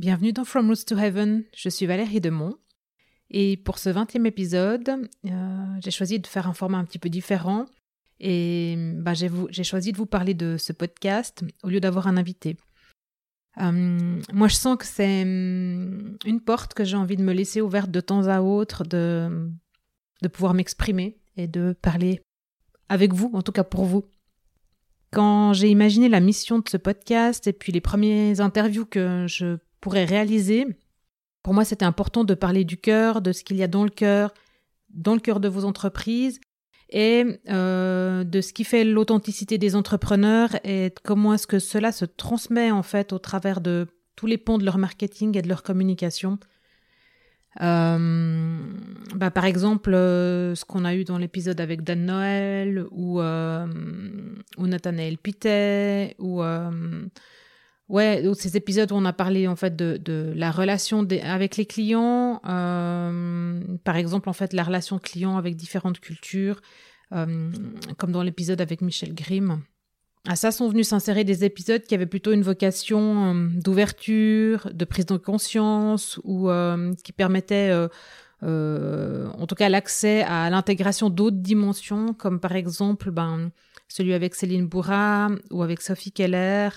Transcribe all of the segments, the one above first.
Bienvenue dans From Roots to Heaven, je suis Valérie Demont. Et pour ce 20e épisode, euh, j'ai choisi de faire un format un petit peu différent. Et bah, j'ai choisi de vous parler de ce podcast au lieu d'avoir un invité. Euh, moi, je sens que c'est hum, une porte que j'ai envie de me laisser ouverte de temps à autre, de, de pouvoir m'exprimer et de parler avec vous, en tout cas pour vous. Quand j'ai imaginé la mission de ce podcast et puis les premières interviews que je pourrais réaliser, pour moi c'était important de parler du cœur, de ce qu'il y a dans le cœur, dans le cœur de vos entreprises et euh, de ce qui fait l'authenticité des entrepreneurs et comment est-ce que cela se transmet en fait au travers de tous les ponts de leur marketing et de leur communication. Euh, bah, par exemple, euh, ce qu'on a eu dans l'épisode avec Dan Noël ou, ou Nathanaël Pitet ou ouais, ces épisodes où on a parlé en fait de, de la relation avec les clients, par exemple en fait la relation client avec différentes cultures, comme dans l'épisode avec Michel Grimm. À ça sont venus s'insérer des épisodes qui avaient plutôt une vocation euh, d'ouverture, de prise de conscience ou euh, qui permettaient euh, en tout cas l'accès à l'intégration d'autres dimensions, comme par exemple ben, celui avec Céline Bourra ou avec Sophie Keller,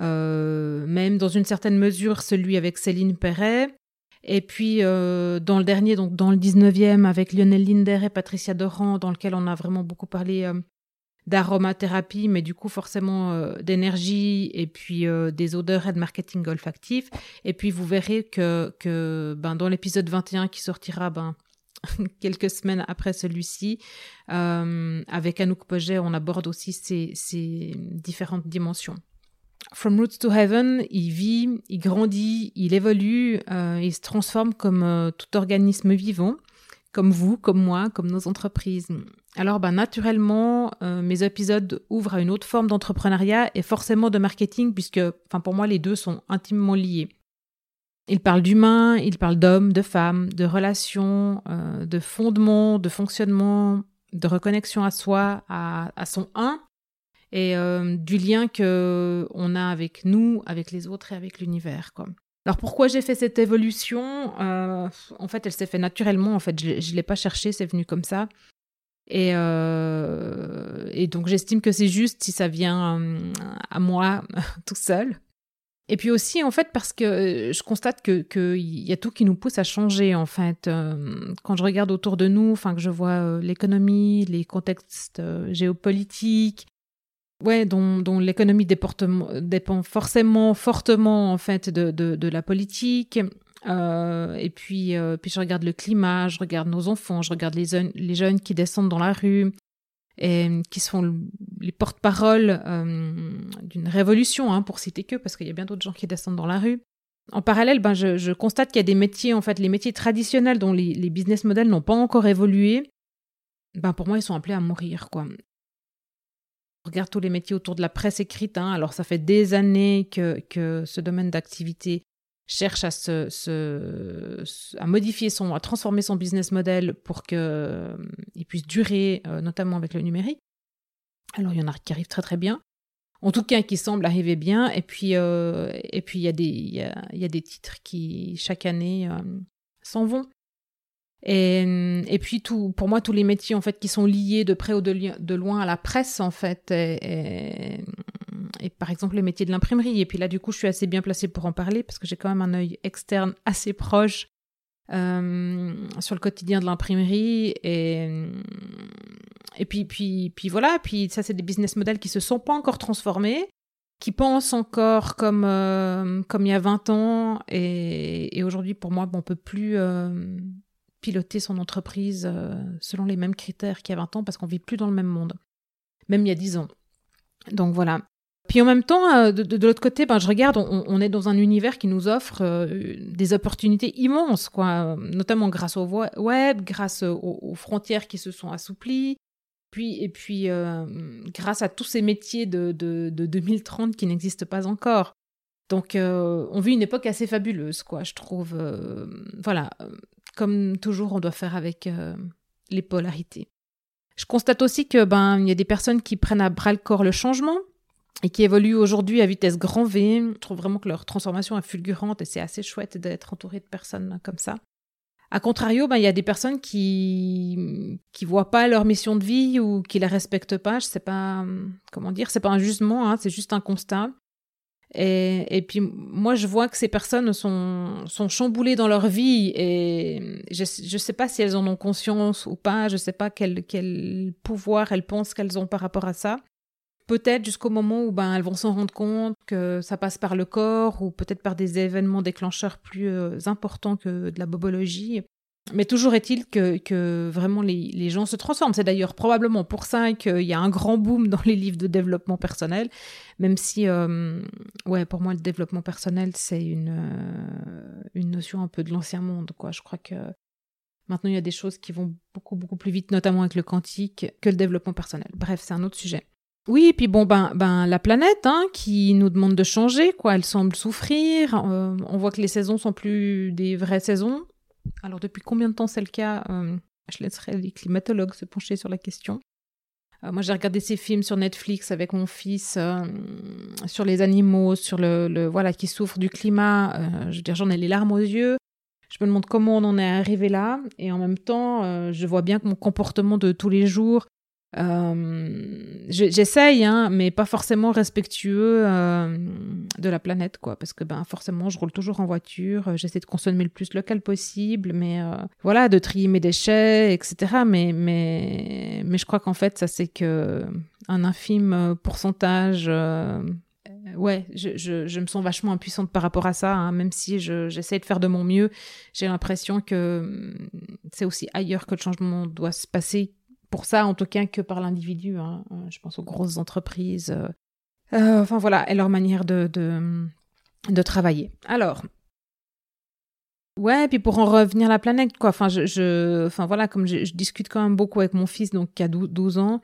même dans une certaine mesure celui avec Céline Perret. Et puis dans le dernier, donc dans le 19e, avec Lionel Linder et Patricia Doran, dans lequel on a vraiment beaucoup parlé d'aromathérapie, mais du coup forcément euh, d'énergie et puis euh, des odeurs et de marketing olfactif. Et puis vous verrez que, que ben, dans l'épisode 21 qui sortira ben, quelques semaines après celui-ci, euh, avec Anouk Poget, on aborde aussi ces, ces différentes dimensions. From Roots to Heaven, il vit, il grandit, il évolue, il se transforme comme tout organisme vivant comme vous, comme moi, comme nos entreprises. Alors, bah, naturellement, euh, mes épisodes ouvrent à une autre forme d'entrepreneuriat et forcément de marketing, puisque, pour moi, les deux sont intimement liés. Ils parlent d'humains, ils parlent d'hommes, de femmes, de relations, euh, de fondements, de fonctionnement, de reconnexion à soi, à, son un, et euh, du lien que on a avec nous, avec les autres et avec l'univers. Quoi. Alors pourquoi j'ai fait cette évolution? Euh, En fait, elle s'est fait naturellement. En fait, je ne l'ai pas cherché, c'est venu comme ça. Et, euh, et donc j'estime que c'est juste si ça vient à moi tout seul. Et puis aussi, en fait, parce que je constate qu'il y a tout qui nous pousse à changer, en fait. Quand je regarde autour de nous, enfin, que je vois l'économie, les contextes géopolitiques, ouais, dont, dont l'économie dépend forcément fortement en fait de, de, de la politique. Euh, et puis, euh, puis je regarde le climat, je regarde nos enfants, je regarde les, les jeunes qui descendent dans la rue et qui sont les porte-parole euh, d'une révolution, hein, pour citer que, parce qu'il y a bien d'autres gens qui descendent dans la rue. En parallèle, ben, je, je constate qu'il y a des métiers, en fait, les métiers traditionnels dont les, les business models n'ont pas encore évolué. Ben, pour moi, ils sont appelés à mourir, quoi regarde tous les métiers autour de la presse écrite. Hein. Alors, ça fait des années que, ce domaine d'activité cherche à se, modifier son, à transformer son business model pour qu'il euh, puisse durer, euh, notamment avec le numérique. Alors, il y en a qui arrivent très très bien. En tout cas, qui semblent arriver bien. Et puis, euh, et puis il y y a, des titres qui chaque année s'en vont. Et, et, puis tout, pour moi, tous les métiers en fait qui sont liés de près ou de, loin à la presse en fait, et, et, par exemple les métiers de l'imprimerie. Et puis là, du coup, je suis assez bien placée pour en parler parce que j'ai quand même un œil externe assez proche euh, sur le quotidien de l'imprimerie. Et, et puis, puis, puis voilà. Puis ça, c'est des business models qui se sont pas encore transformés qui pensent encore comme euh, comme il y a 20 ans et, et aujourd'hui pour moi on peut plus euh, piloter son entreprise euh, selon les mêmes critères qu'il y a 20 ans parce qu'on vit plus dans le même monde, même il y a 10 ans. Donc voilà. Puis en même temps, euh, de, l'autre côté, ben, je regarde, on, est dans un univers qui nous offre euh, des opportunités immenses, quoi, notamment grâce au web, grâce aux, frontières qui se sont assouplies, puis, et puis grâce à tous ces métiers de, de 2030 qui n'existent pas encore. Donc, on vit une époque assez fabuleuse, quoi, je trouve. voilà, comme toujours, on doit faire avec euh, les polarités. Je constate aussi que ben il y a des personnes qui prennent à bras le corps le changement, et qui évoluent aujourd'hui à vitesse grand V. Je trouve vraiment que leur transformation est fulgurante et c'est assez chouette d'être entouré de personnes comme ça. A contrario, ben, il y a des personnes qui qui voient pas leur mission de vie ou qui la respectent pas. Je sais pas comment dire. C'est pas un jugement, hein, c'est juste un constat. Et, et, puis moi, je vois que ces personnes sont, sont chamboulées dans leur vie et je ne sais pas si elles en ont conscience ou pas, je ne sais pas quel, quel pouvoir elles pensent qu'elles ont par rapport à ça peut-être jusqu'au moment où ben, elles vont s'en rendre compte que ça passe par le corps ou peut-être par des événements déclencheurs plus euh, importants que de la bobologie. Mais toujours est-il que, vraiment les, gens se transforment. C'est d'ailleurs probablement pour ça qu'il y a un grand boom dans les livres de développement personnel, même si, euh, ouais, pour moi, le développement personnel, c'est une, euh, une notion un peu de l'ancien monde. Quoi. Je crois que maintenant, il y a des choses qui vont beaucoup, beaucoup plus vite, notamment avec le quantique, que le développement personnel. Bref, c'est un autre sujet. Oui, et puis bon, ben, ben la planète hein, qui nous demande de changer, quoi. Elle semble souffrir. Euh, on voit que les saisons sont plus des vraies saisons. Alors depuis combien de temps c'est le cas euh, Je laisserai les climatologues se pencher sur la question. Euh, moi, j'ai regardé ces films sur Netflix avec mon fils sur les animaux, sur le, le, voilà qui souffrent du climat. je veux dire, j'en ai les larmes aux yeux. Je me demande comment on en est arrivé là, et en même temps, je vois bien que mon comportement de tous les jours euh, J'essaye, hein, mais pas forcément respectueux euh, de la planète, quoi, parce que ben forcément, je roule toujours en voiture, euh, j'essaie de consommer le plus local possible, mais euh, voilà, de trier mes déchets, etc. Mais mais mais je crois qu'en fait, ça c'est que un infime pourcentage. ouais, je, je, je, me sens vachement impuissante par rapport à ça, hein, même si j'essaie de faire de mon mieux. J'ai l'impression que c'est aussi ailleurs que le changement doit se passer pour ça, en tout cas, que par l'individu. Hein. Euh, je pense aux grosses entreprises. Euh, euh, enfin voilà, et leur manière de, de, de, travailler. Alors, ouais, puis pour en revenir à la planète, quoi. Enfin, je, enfin voilà, comme je, discute quand même beaucoup avec mon fils, donc qui a 12 ans.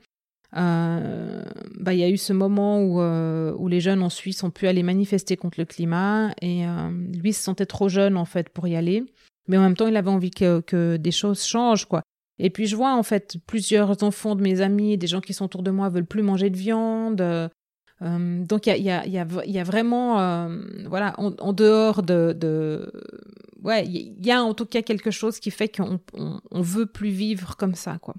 Bah, il y a eu ce moment où, où les jeunes en Suisse ont pu aller manifester contre le climat et lui se sentait trop jeune en fait pour y aller, mais en même temps il avait envie que, que des choses changent quoi. Et puis je vois en fait plusieurs enfants de mes amis, des gens qui sont autour de moi veulent plus manger de viande. Euh, donc il y a, vraiment, euh, voilà, en, dehors de, ouais, il y a en tout cas quelque chose qui fait qu'on on, veut plus vivre comme ça, quoi.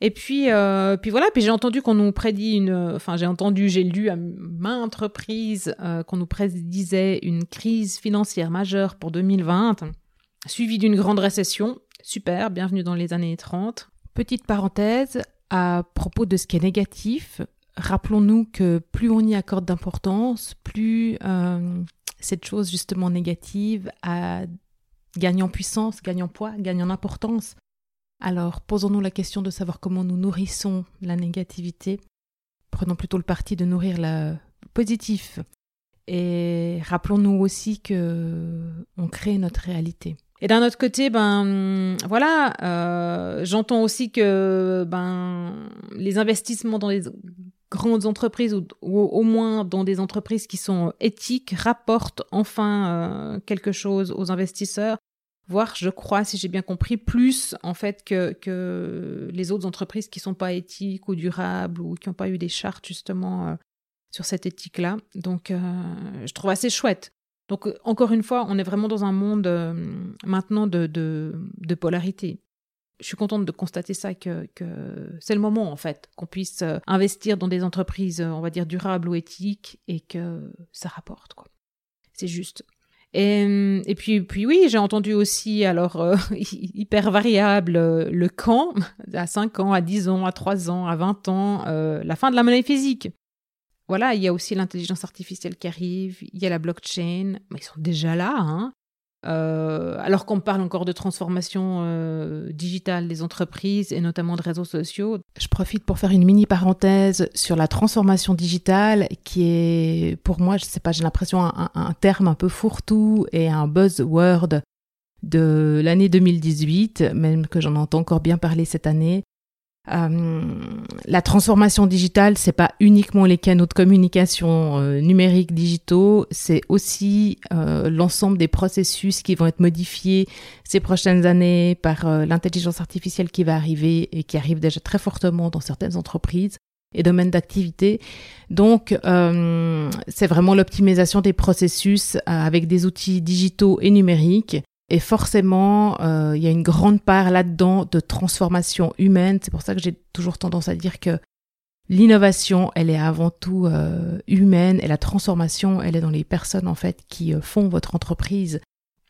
Et puis, euh, puis voilà, puis j'ai entendu qu'on nous prédit une, enfin j'ai entendu, j'ai lu à maintes reprises euh, qu'on nous prédisait une crise financière majeure pour 2020, suivie d'une grande récession. Super, bienvenue dans les années 30. Petite parenthèse, à propos de ce qui est négatif, rappelons-nous que plus on y accorde d'importance, plus euh, cette chose justement négative gagne en puissance, gagne en poids, gagne en importance. Alors posons-nous la question de savoir comment nous nourrissons la négativité. Prenons plutôt le parti de nourrir le positif. Et rappelons-nous aussi que on crée notre réalité. Et d'un autre côté, ben voilà, euh, j'entends aussi que ben les investissements dans les grandes entreprises ou, au moins dans des entreprises qui sont éthiques rapportent enfin euh, quelque chose aux investisseurs, voire je crois, si j'ai bien compris, plus en fait que, que les autres entreprises qui sont pas éthiques ou durables ou qui n'ont pas eu des chartes justement euh, sur cette éthique-là. Donc je trouve assez chouette. Donc, euh, encore une fois, on est vraiment dans un monde euh, maintenant de, polarité. Je suis contente de constater ça, que, c'est le moment, en fait, qu'on puisse euh, investir dans des entreprises, on va dire, durables ou éthiques, et que ça rapporte, quoi. C'est juste. Et, puis oui, j'ai entendu aussi, alors, hyper variable, le quand, à 5 ans, à 10 ans, à 3 ans, à 20 ans, la fin de la monnaie physique voilà, il y a aussi l'intelligence artificielle qui arrive, il y a la blockchain, mais ils sont déjà là, hein. Euh, alors qu'on parle encore de transformation euh, digitale des entreprises et notamment de réseaux sociaux. Je profite pour faire une mini parenthèse sur la transformation digitale qui est pour moi, je sais pas, j'ai l'impression un, un, terme un peu fourre-tout et un buzzword de l'année 2018, même que j'en entends encore bien parler cette année. Euh, la transformation digitale, c'est pas uniquement les canaux de communication euh, numériques digitaux, c'est aussi euh, l'ensemble des processus qui vont être modifiés ces prochaines années par l'intelligence artificielle qui va arriver et qui arrive déjà très fortement dans certaines entreprises. et domaines d'activité. Donc, c'est vraiment l'optimisation des processus avec des outils digitaux et numériques. Et forcément, euh, il y a une grande part là-dedans de transformation humaine. C'est pour ça que j'ai toujours tendance à dire que l'innovation, elle est avant tout humaine et la transformation, elle est dans les personnes en fait qui font votre entreprise.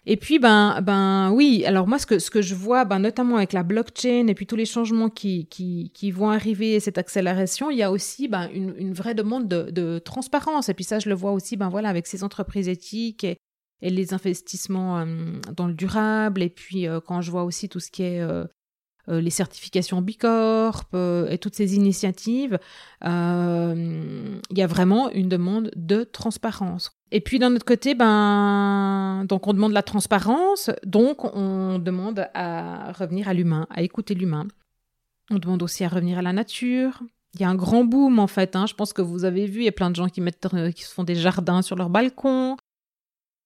Et puis, ben, ben oui, alors moi, ce que, ce que je vois, ben, notamment avec la blockchain et puis tous les changements qui, qui, vont arriver et cette accélération, il y a aussi ben, une, une vraie demande de, de, transparence. Et puis ça, je le vois aussi ben, voilà, avec ces entreprises éthiques et, et les investissements euh, dans le durable. Et puis, euh, quand je vois aussi tout ce qui est euh, les certifications Bicorp et toutes ces initiatives, il y a vraiment une demande de transparence. Et puis d'un autre côté, ben donc on demande la transparence, donc on demande à revenir à l'humain, à écouter l'humain. On demande aussi à revenir à la nature. Il y a un grand boom en fait. Hein. Je pense que vous avez vu, il y a plein de gens qui mettent, qui se font des jardins sur leur balcon,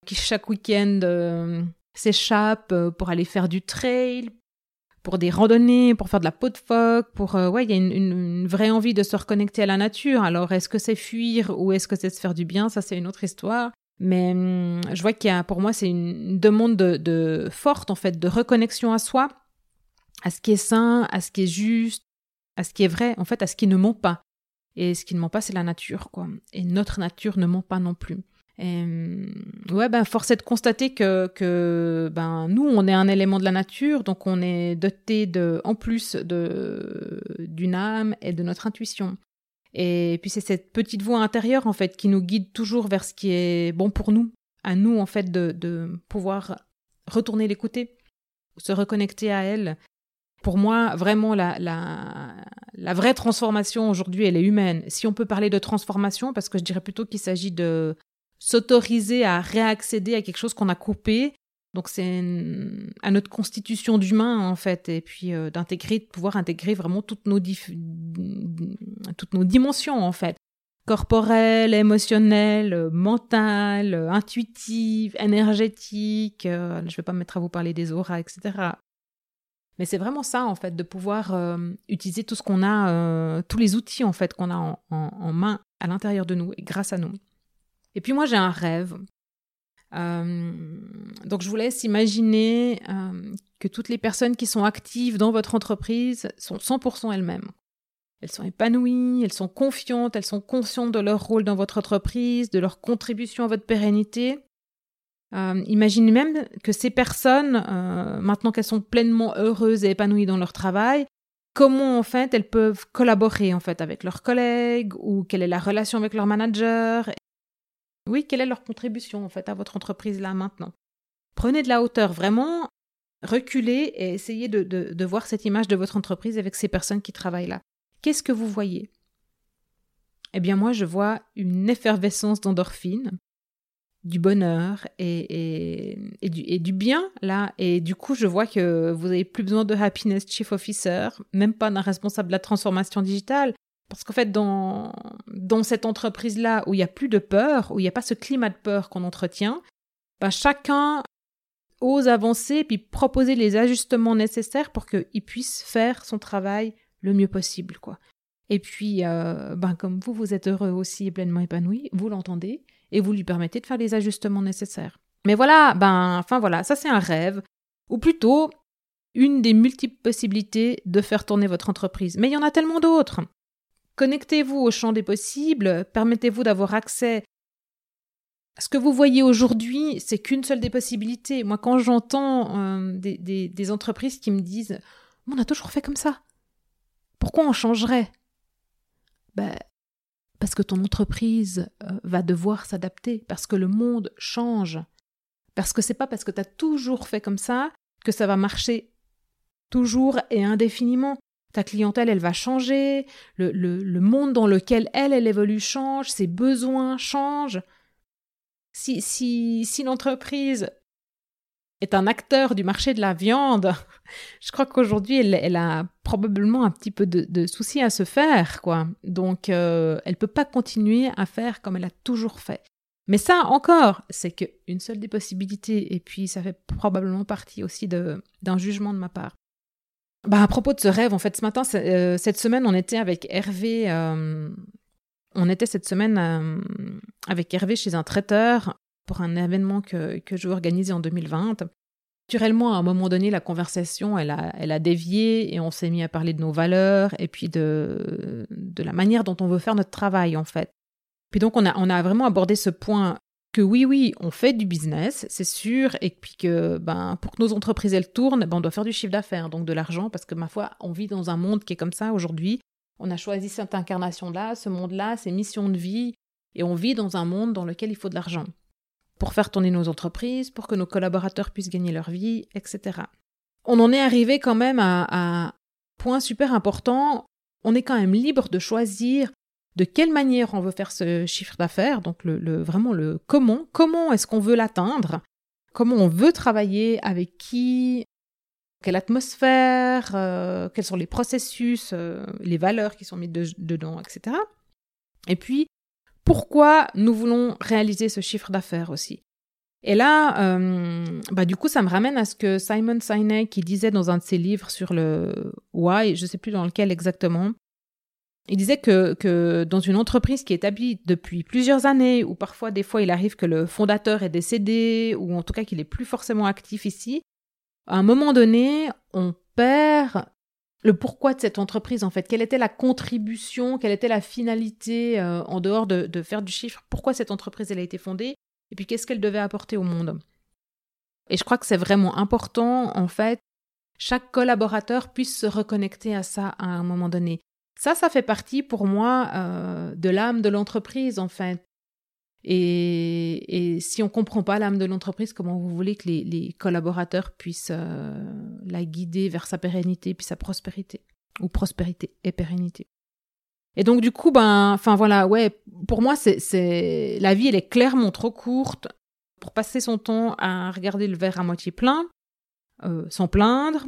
qui chaque week-end s'échappent pour aller faire du trail, pour des randonnées, pour faire de la peau de phoque, pour euh, ouais, il y a une, vraie envie de se reconnecter à la nature. Alors est-ce que c'est fuir ou est-ce que c'est se faire du bien? Ça c'est une autre histoire. Mais hum, je vois qu'il y a pour moi c'est une demande de, forte en fait de reconnexion à soi, à ce qui est sain, à ce qui est juste, à ce qui est vrai, en fait à ce qui ne ment pas. Et ce qui ne ment pas c'est la nature quoi. Et notre nature ne ment pas non plus. Et, ouais, ben, force est de constater que, que ben, nous, on est un élément de la nature, donc on est doté de, en plus de, d'une âme et de notre intuition. Et puis c'est cette petite voix intérieure, en fait, qui nous guide toujours vers ce qui est bon pour nous, à nous, en fait, de, de pouvoir retourner l'écouter, se reconnecter à elle. Pour moi, vraiment, la, la, la vraie transformation aujourd'hui, elle est humaine. Si on peut parler de transformation, parce que je dirais plutôt qu'il s'agit de s'autoriser à réaccéder à quelque chose qu'on a coupé. Donc c'est à notre constitution d'humain en fait, et puis euh, d'intégrer, de pouvoir intégrer vraiment toutes nos, toutes nos dimensions en fait, corporelles, émotionnelles, mentales, intuitives, énergétiques. Euh, je vais pas me mettre à vous parler des auras, etc. Mais c'est vraiment ça en fait, de pouvoir euh, utiliser tout ce qu'on a, tous les outils en fait qu'on a en, en main à l'intérieur de nous et grâce à nous. Et puis moi, j'ai un rêve. Euh, donc je vous laisse imaginer euh, que toutes les personnes qui sont actives dans votre entreprise sont 100% elles-mêmes. Elles sont épanouies, elles sont confiantes, elles sont conscientes de leur rôle dans votre entreprise, de leur contribution à votre pérennité. Euh, imaginez même que ces personnes, maintenant qu'elles sont pleinement heureuses et épanouies dans leur travail, comment en fait elles peuvent collaborer en fait avec leurs collègues ou quelle est la relation avec leur manager oui, quelle est leur contribution en fait à votre entreprise là maintenant? Prenez de la hauteur, vraiment reculez et essayez de, voir cette image de votre entreprise avec ces personnes qui travaillent là. Qu'est-ce que vous voyez? Eh bien moi je vois une effervescence d'endorphine, du bonheur et, et, du, et, du, bien là. Et du coup, je vois que vous n'avez plus besoin de happiness chief officer, même pas d'un responsable de la transformation digitale. Parce qu'en fait, dans, cette entreprise-là où il n'y a plus de peur, où il n'y a pas ce climat de peur qu'on entretient, bah, chacun ose avancer puis proposer les ajustements nécessaires pour qu'il puisse faire son travail le mieux possible. quoi. Et puis, euh, ben, comme vous, vous êtes heureux aussi et pleinement épanoui, vous l'entendez et vous lui permettez de faire les ajustements nécessaires. Mais voilà, ben, enfin voilà, ça c'est un rêve, ou plutôt une des multiples possibilités de faire tourner votre entreprise. Mais il y en a tellement d'autres. Connectez-vous au champ des possibles, permettez-vous d'avoir accès. Ce que vous voyez aujourd'hui, c'est qu'une seule des possibilités. Moi, quand j'entends euh, des, entreprises qui me disent On a toujours fait comme ça, pourquoi on changerait? Ben, Parce que ton entreprise euh, va devoir s'adapter, parce que le monde change. Parce que c'est pas parce que tu as toujours fait comme ça que ça va marcher toujours et indéfiniment. Ta clientèle, elle va changer, le, le, monde dans lequel elle, elle évolue change, ses besoins changent. Si, si, si l'entreprise est un acteur du marché de la viande, je crois qu'aujourd'hui, elle, elle, a probablement un petit peu de, de soucis à se faire, quoi. Donc, euh, elle peut pas continuer à faire comme elle a toujours fait. Mais ça, encore, c'est qu'une seule des possibilités, et puis ça fait probablement partie aussi d'un jugement de ma part. Bah, à propos de ce rêve, en fait, ce matin, euh, cette semaine, on était avec Hervé. Euh, on était cette semaine euh, avec Hervé chez un traiteur pour un événement que, que je organiser en 2020. Naturellement, à un moment donné, la conversation, elle a, elle a dévié et on s'est mis à parler de nos valeurs et puis de, de la manière dont on veut faire notre travail, en fait. Puis donc, on a, on a vraiment abordé ce point que oui, oui, on fait du business, c'est sûr, et puis que ben, pour que nos entreprises elles tournent, ben, on doit faire du chiffre d'affaires, donc de l'argent, parce que ma foi, on vit dans un monde qui est comme ça aujourd'hui. On a choisi cette incarnation-là, ce monde-là, ces missions de vie, et on vit dans un monde dans lequel il faut de l'argent pour faire tourner nos entreprises, pour que nos collaborateurs puissent gagner leur vie, etc. On en est arrivé quand même à, à un point super important. On est quand même libre de choisir de quelle manière on veut faire ce chiffre d'affaires, donc vraiment le comment, comment est-ce qu'on veut l'atteindre, comment on veut travailler, avec qui, quelle atmosphère, euh, quels sont les processus, euh, les valeurs qui sont mises dedans, etc. Et puis, pourquoi nous voulons réaliser ce chiffre d'affaires aussi. Et là, euh, bah du coup, ça me ramène à ce que Simon Sinek qui disait dans un de ses livres sur le why, je ne sais plus dans lequel exactement, il disait que, que dans une entreprise qui est établie depuis plusieurs années, ou parfois des fois il arrive que le fondateur est décédé, ou en tout cas qu'il est plus forcément actif ici, à un moment donné, on perd le pourquoi de cette entreprise en fait. Quelle était la contribution, quelle était la finalité euh, en dehors de, de faire du chiffre, pourquoi cette entreprise elle a été fondée, et puis qu'est-ce qu'elle devait apporter au monde? Et je crois que c'est vraiment important en fait, chaque collaborateur puisse se reconnecter à ça à un moment donné. Ça, ça fait partie pour moi euh, de l'âme de l'entreprise, en fait. Et, si on ne comprend pas l'âme de l'entreprise, comment vous voulez que les, collaborateurs puissent euh, la guider vers sa pérennité puis sa prospérité Ou prospérité et pérennité. Et donc, du coup, ben, enfin voilà, ouais, pour moi, c'est, la vie, elle est clairement trop courte pour passer son temps à regarder le verre à moitié plein, euh, sans plaindre,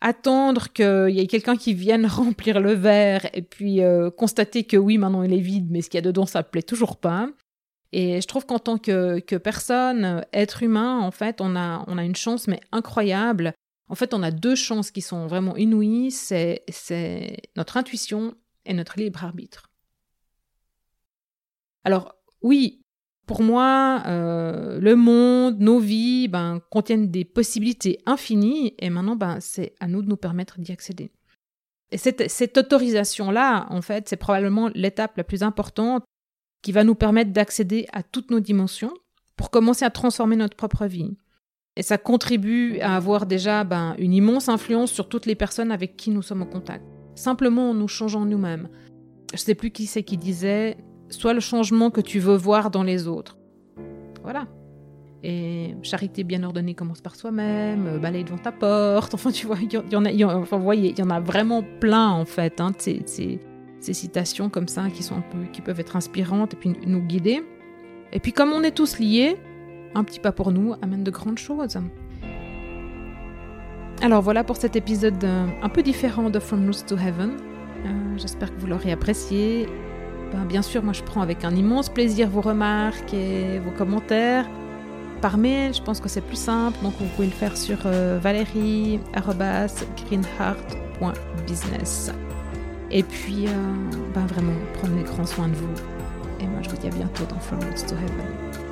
attendre qu'il y ait quelqu'un qui vienne remplir le verre et puis euh, constater que oui, maintenant il est vide, mais ce qu'il y a dedans, ça ne plaît toujours pas. Et je trouve qu'en tant que, que, personne, être humain, en fait, on a, on a une chance, mais incroyable. En fait, on a deux chances qui sont vraiment inouïes, c'est notre intuition et notre libre arbitre. Alors, oui, pour moi, euh, le monde, nos vies, ben, contiennent des possibilités infinies et maintenant, ben, c'est à nous de nous permettre d'y accéder. Et cette, autorisation-là, en fait, c'est probablement l'étape la plus importante qui va nous permettre d'accéder à toutes nos dimensions pour commencer à transformer notre propre vie. Et ça contribue à avoir déjà ben, une immense influence sur toutes les personnes avec qui nous sommes en contact. Simplement en nous changeant nous-mêmes. Je ne sais plus qui c'est qui disait soit le changement que tu veux voir dans les autres. Voilà. Et charité bien ordonnée commence par soi-même, euh, balaye devant ta porte. Enfin, tu vois, il y, en a, enfin, vous y en a vraiment plein en fait, hein, ces, ces, ces, citations comme ça qui sont un peu, qui peuvent être inspirantes et puis nous guider. Et puis, comme on est tous liés, un petit pas pour nous amène de grandes choses. Alors voilà pour cet épisode euh, un peu différent de From Roots to Heaven. Euh, j'espère que vous l'aurez apprécié ben, bien sûr, moi je prends avec un immense plaisir vos remarques et vos commentaires. Par mail, je pense que c'est plus simple, donc vous pouvez le faire sur euh. Et puis, euh, ben vraiment, prenez grand soin de vous. Et moi je vous dis à bientôt dans From Roots to Heaven.